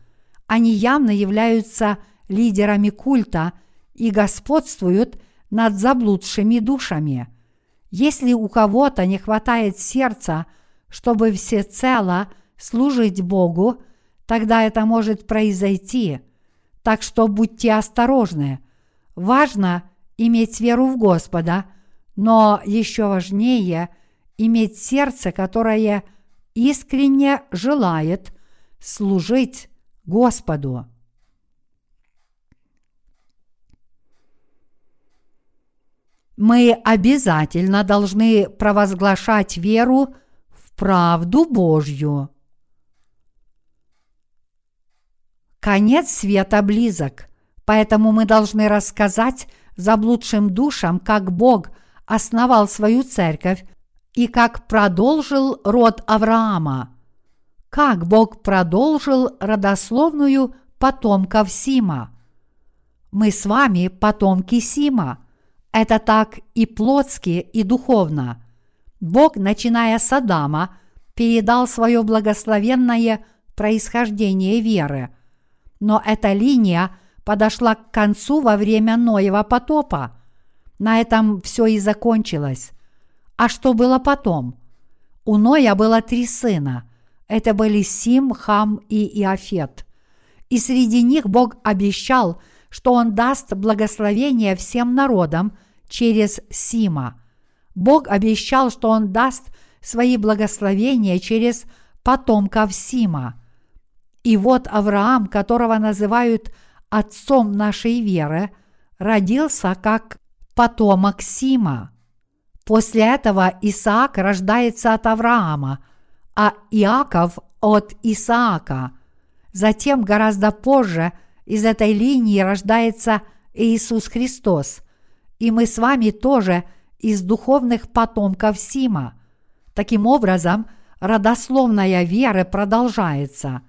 Они явно являются лидерами культа и господствуют над заблудшими душами. Если у кого-то не хватает сердца, чтобы всецело служить Богу, тогда это может произойти. Так что будьте осторожны. Важно иметь веру в Господа, но еще важнее иметь сердце, которое искренне желает служить Господу. мы обязательно должны провозглашать веру правду Божью. Конец света близок, поэтому мы должны рассказать заблудшим душам, как Бог основал свою церковь и как продолжил род Авраама, как Бог продолжил родословную потомков Сима. Мы с вами потомки Сима – это так и плотски, и духовно. Бог, начиная с Адама, передал свое благословенное происхождение веры. Но эта линия подошла к концу во время Ноева потопа. На этом все и закончилось. А что было потом? У Ноя было три сына. Это были Сим, Хам и Иофет. И среди них Бог обещал, что Он даст благословение всем народам – через Сима. Бог обещал, что Он даст свои благословения через потомков Сима. И вот Авраам, которого называют отцом нашей веры, родился как потомок Сима. После этого Исаак рождается от Авраама, а Иаков от Исаака. Затем гораздо позже из этой линии рождается Иисус Христос, и мы с вами тоже из духовных потомков Сима. Таким образом, родословная веры продолжается.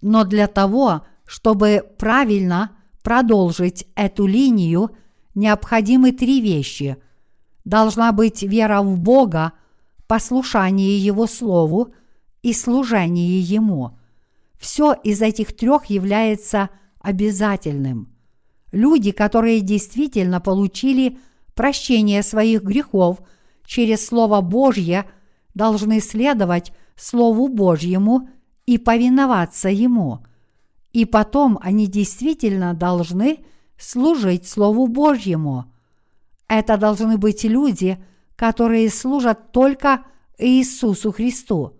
Но для того, чтобы правильно продолжить эту линию, необходимы три вещи. Должна быть вера в Бога, послушание Его Слову и служение Ему. Все из этих трех является обязательным. Люди, которые действительно получили прощение своих грехов через Слово Божье, должны следовать Слову Божьему и повиноваться Ему. И потом они действительно должны служить Слову Божьему. Это должны быть люди, которые служат только Иисусу Христу.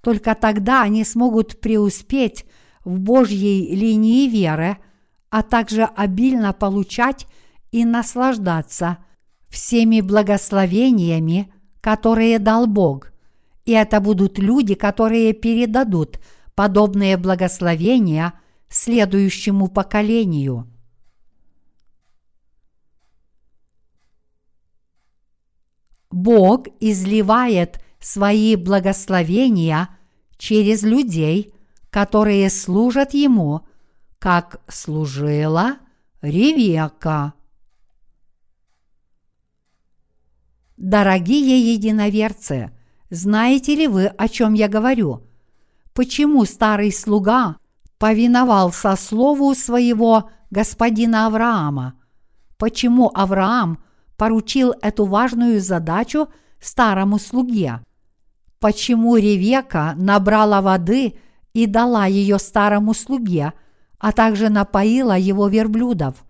Только тогда они смогут преуспеть в Божьей линии веры, а также обильно получать и наслаждаться всеми благословениями, которые дал Бог. И это будут люди, которые передадут подобные благословения следующему поколению. Бог изливает свои благословения через людей, которые служат Ему, как служила Ревека. Дорогие единоверцы, знаете ли вы, о чем я говорю? Почему старый слуга повиновался слову своего господина Авраама? Почему Авраам поручил эту важную задачу старому слуге? Почему Ревека набрала воды и дала ее старому слуге, а также напоила его верблюдов?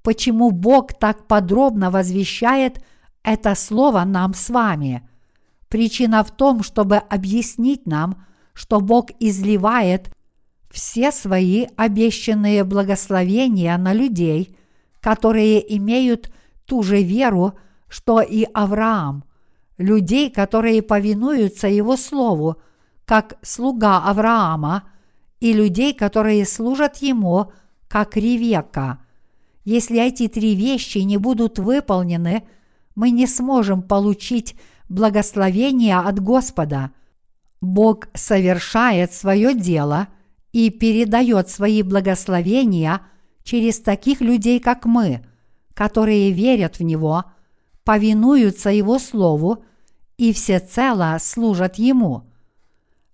Почему Бог так подробно возвещает – это слово нам с вами. Причина в том, чтобы объяснить нам, что Бог изливает все свои обещанные благословения на людей, которые имеют ту же веру, что и Авраам, людей, которые повинуются Его Слову, как слуга Авраама, и людей, которые служат Ему, как Ревека. Если эти три вещи не будут выполнены – мы не сможем получить благословение от Господа. Бог совершает свое дело и передает свои благословения через таких людей, как мы, которые верят в Него, повинуются Его Слову и всецело служат Ему.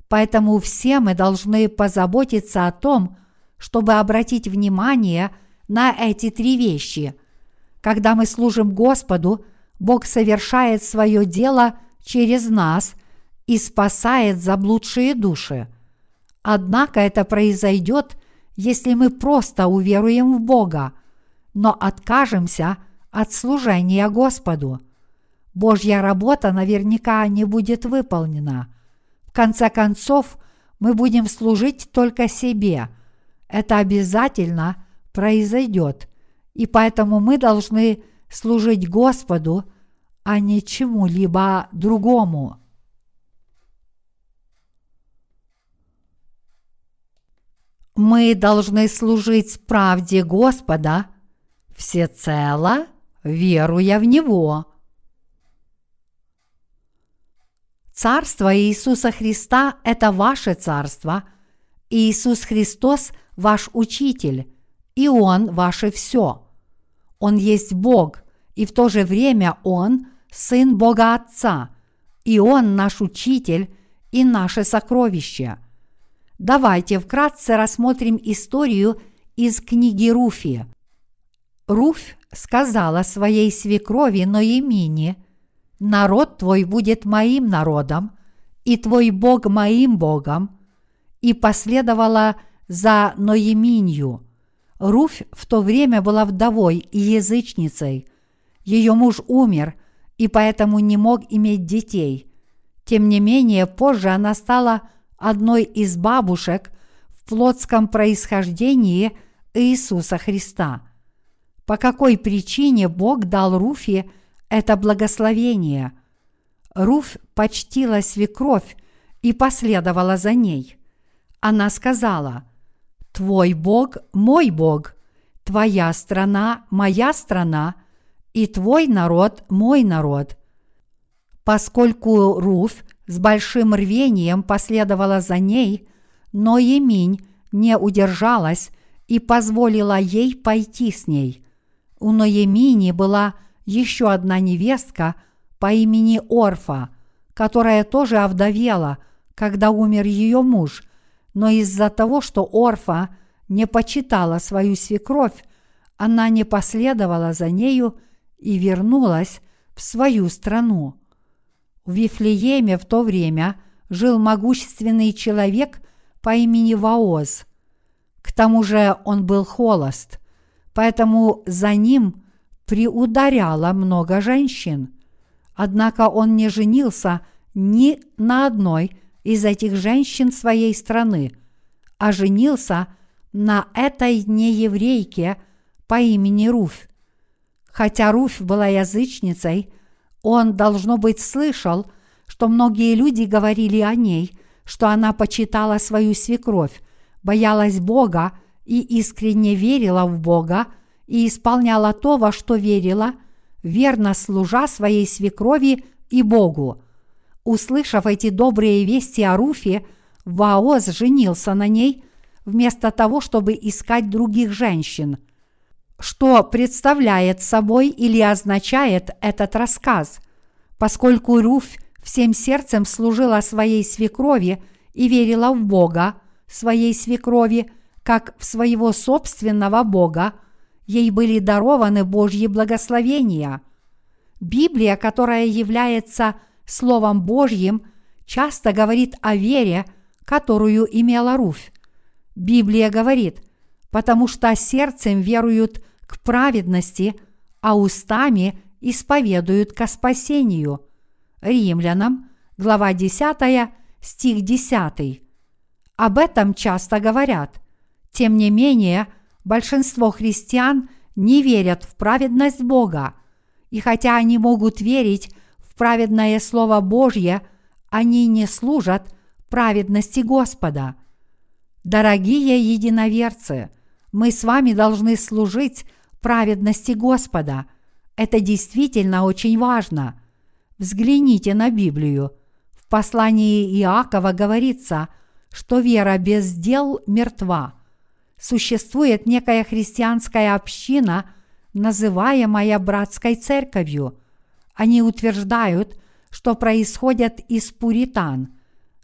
Поэтому все мы должны позаботиться о том, чтобы обратить внимание на эти три вещи. Когда мы служим Господу – Бог совершает свое дело через нас и спасает заблудшие души. Однако это произойдет, если мы просто уверуем в Бога, но откажемся от служения Господу. Божья работа наверняка не будет выполнена. В конце концов, мы будем служить только себе. Это обязательно произойдет, и поэтому мы должны служить Господу а не чему-либо другому. Мы должны служить правде Господа всецело, веруя в Него. Царство Иисуса Христа – это ваше царство. Иисус Христос – ваш учитель, и Он – ваше все. Он есть Бог, и в то же время Он Сын Бога Отца, и Он наш Учитель и наше сокровище. Давайте вкратце рассмотрим историю из книги Руфи. Руфь сказала своей свекрови Ноемине, «Народ твой будет моим народом, и твой Бог моим Богом», и последовала за Ноеминью. Руфь в то время была вдовой и язычницей. Ее муж умер, и поэтому не мог иметь детей. Тем не менее, позже она стала одной из бабушек в плотском происхождении Иисуса Христа. по какой причине Бог дал Руфе это благословение. Руф почтила свекровь и последовала за ней. Она сказала, «Твой Бог – мой Бог, твоя страна – моя страна, и твой народ – мой народ». Поскольку Руф с большим рвением последовала за ней, но Еминь не удержалась и позволила ей пойти с ней. У Ноемини была еще одна невестка по имени Орфа, которая тоже овдовела, когда умер ее муж, но из-за того, что Орфа не почитала свою свекровь, она не последовала за нею и вернулась в свою страну. В Вифлееме в то время жил могущественный человек по имени Ваоз – к тому же он был холост, поэтому за ним приударяло много женщин. Однако он не женился ни на одной из этих женщин своей страны, а женился на этой нееврейке по имени Руфь. Хотя Руфь была язычницей, он, должно быть, слышал, что многие люди говорили о ней, что она почитала свою свекровь, боялась Бога и искренне верила в Бога и исполняла то, во что верила, верно служа своей свекрови и Богу. Услышав эти добрые вести о Руфе, Ваоз женился на ней вместо того, чтобы искать других женщин. Что представляет собой или означает этот рассказ? Поскольку Руфь всем сердцем служила своей свекрови и верила в Бога, своей свекрови, как в своего собственного Бога, ей были дарованы Божьи благословения. Библия, которая является Словом Божьим, часто говорит о вере, которую имела Руфь. Библия говорит, потому что сердцем веруют к праведности, а устами исповедуют ко спасению. Римлянам, глава 10, стих 10. Об этом часто говорят. Тем не менее, большинство христиан не верят в праведность Бога, и хотя они могут верить в праведное Слово Божье, они не служат праведности Господа. Дорогие единоверцы, мы с вами должны служить праведности Господа. Это действительно очень важно. Взгляните на Библию. В послании Иакова говорится – что вера без дел мертва. Существует некая христианская община, называемая братской церковью. Они утверждают, что происходят из пуритан.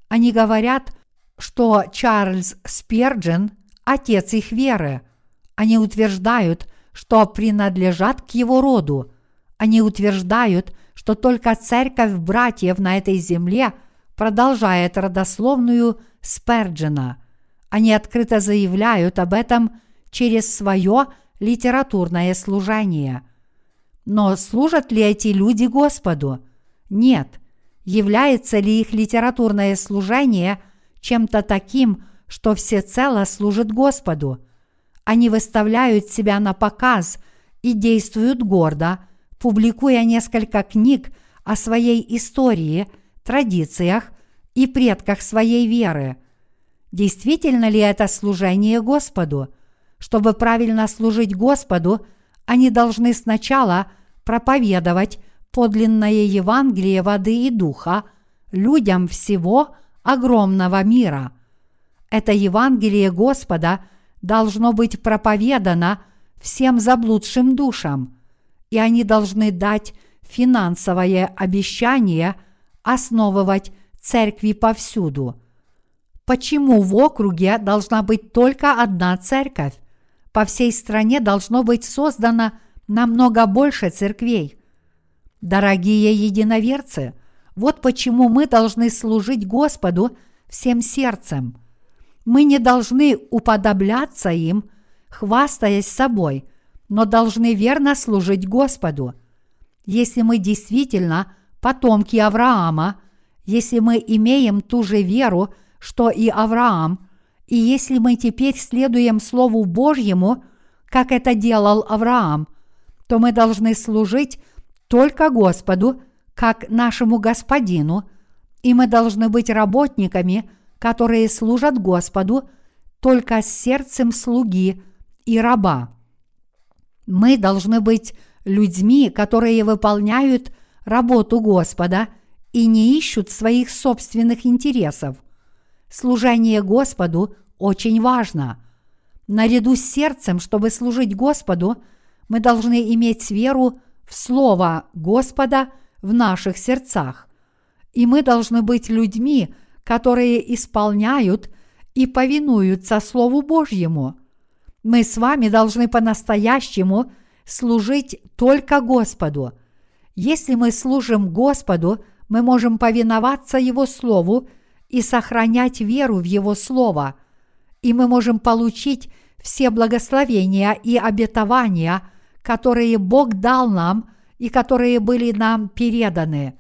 Они говорят, что Чарльз Сперджен – отец их веры. Они утверждают, что принадлежат к его роду. Они утверждают, что только церковь братьев на этой земле продолжает родословную Сперджина. Они открыто заявляют об этом через свое литературное служение. Но служат ли эти люди Господу? Нет. Является ли их литературное служение чем-то таким, что всецело служит Господу? Они выставляют себя на показ и действуют гордо, публикуя несколько книг о своей истории, традициях и предках своей веры. Действительно ли это служение Господу? Чтобы правильно служить Господу, они должны сначала проповедовать подлинное Евангелие воды и духа людям всего огромного мира. Это Евангелие Господа должно быть проповедано всем заблудшим душам, и они должны дать финансовое обещание основывать церкви повсюду. Почему в округе должна быть только одна церковь? По всей стране должно быть создано намного больше церквей. Дорогие единоверцы, вот почему мы должны служить Господу всем сердцем. Мы не должны уподобляться им, хвастаясь собой, но должны верно служить Господу. Если мы действительно потомки Авраама – если мы имеем ту же веру, что и Авраам, и если мы теперь следуем Слову Божьему, как это делал Авраам, то мы должны служить только Господу, как нашему Господину, и мы должны быть работниками, которые служат Господу только с сердцем слуги и раба. Мы должны быть людьми, которые выполняют работу Господа и не ищут своих собственных интересов. Служение Господу очень важно. Наряду с сердцем, чтобы служить Господу, мы должны иметь веру в Слово Господа в наших сердцах. И мы должны быть людьми, которые исполняют и повинуются Слову Божьему. Мы с вами должны по-настоящему служить только Господу. Если мы служим Господу, мы можем повиноваться Его Слову и сохранять веру в Его Слово, и мы можем получить все благословения и обетования, которые Бог дал нам и которые были нам переданы.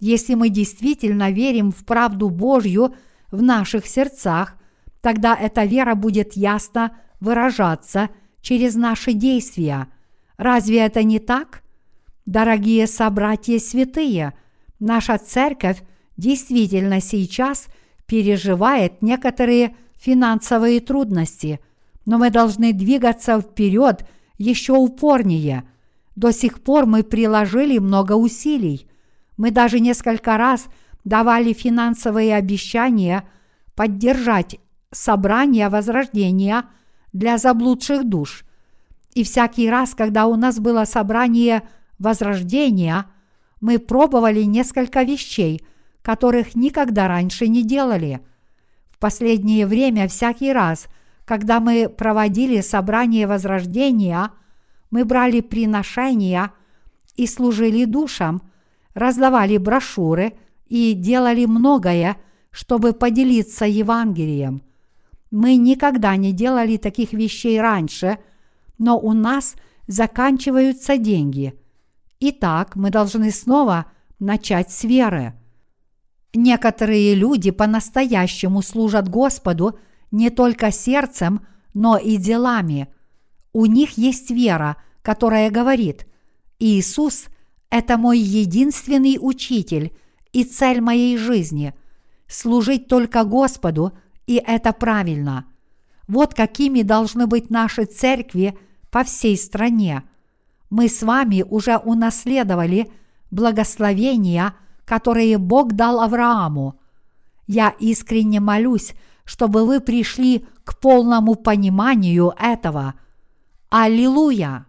Если мы действительно верим в правду Божью в наших сердцах, тогда эта вера будет ясно выражаться через наши действия. Разве это не так? Дорогие собратья святые, наша церковь действительно сейчас переживает некоторые финансовые трудности, но мы должны двигаться вперед еще упорнее. До сих пор мы приложили много усилий. Мы даже несколько раз давали финансовые обещания поддержать собрание возрождения для заблудших душ. И всякий раз, когда у нас было собрание возрождения, мы пробовали несколько вещей, которых никогда раньше не делали. В последнее время всякий раз, когда мы проводили собрание возрождения, мы брали приношения и служили душам, раздавали брошюры и делали многое, чтобы поделиться Евангелием. Мы никогда не делали таких вещей раньше, но у нас заканчиваются деньги. Итак, мы должны снова начать с веры. Некоторые люди по-настоящему служат Господу не только сердцем, но и делами. У них есть вера, которая говорит «Иисус – это мой единственный учитель и цель моей жизни – служить только Господу – и это правильно. Вот какими должны быть наши церкви по всей стране. Мы с вами уже унаследовали благословения, которые Бог дал Аврааму. Я искренне молюсь, чтобы вы пришли к полному пониманию этого. Аллилуйя!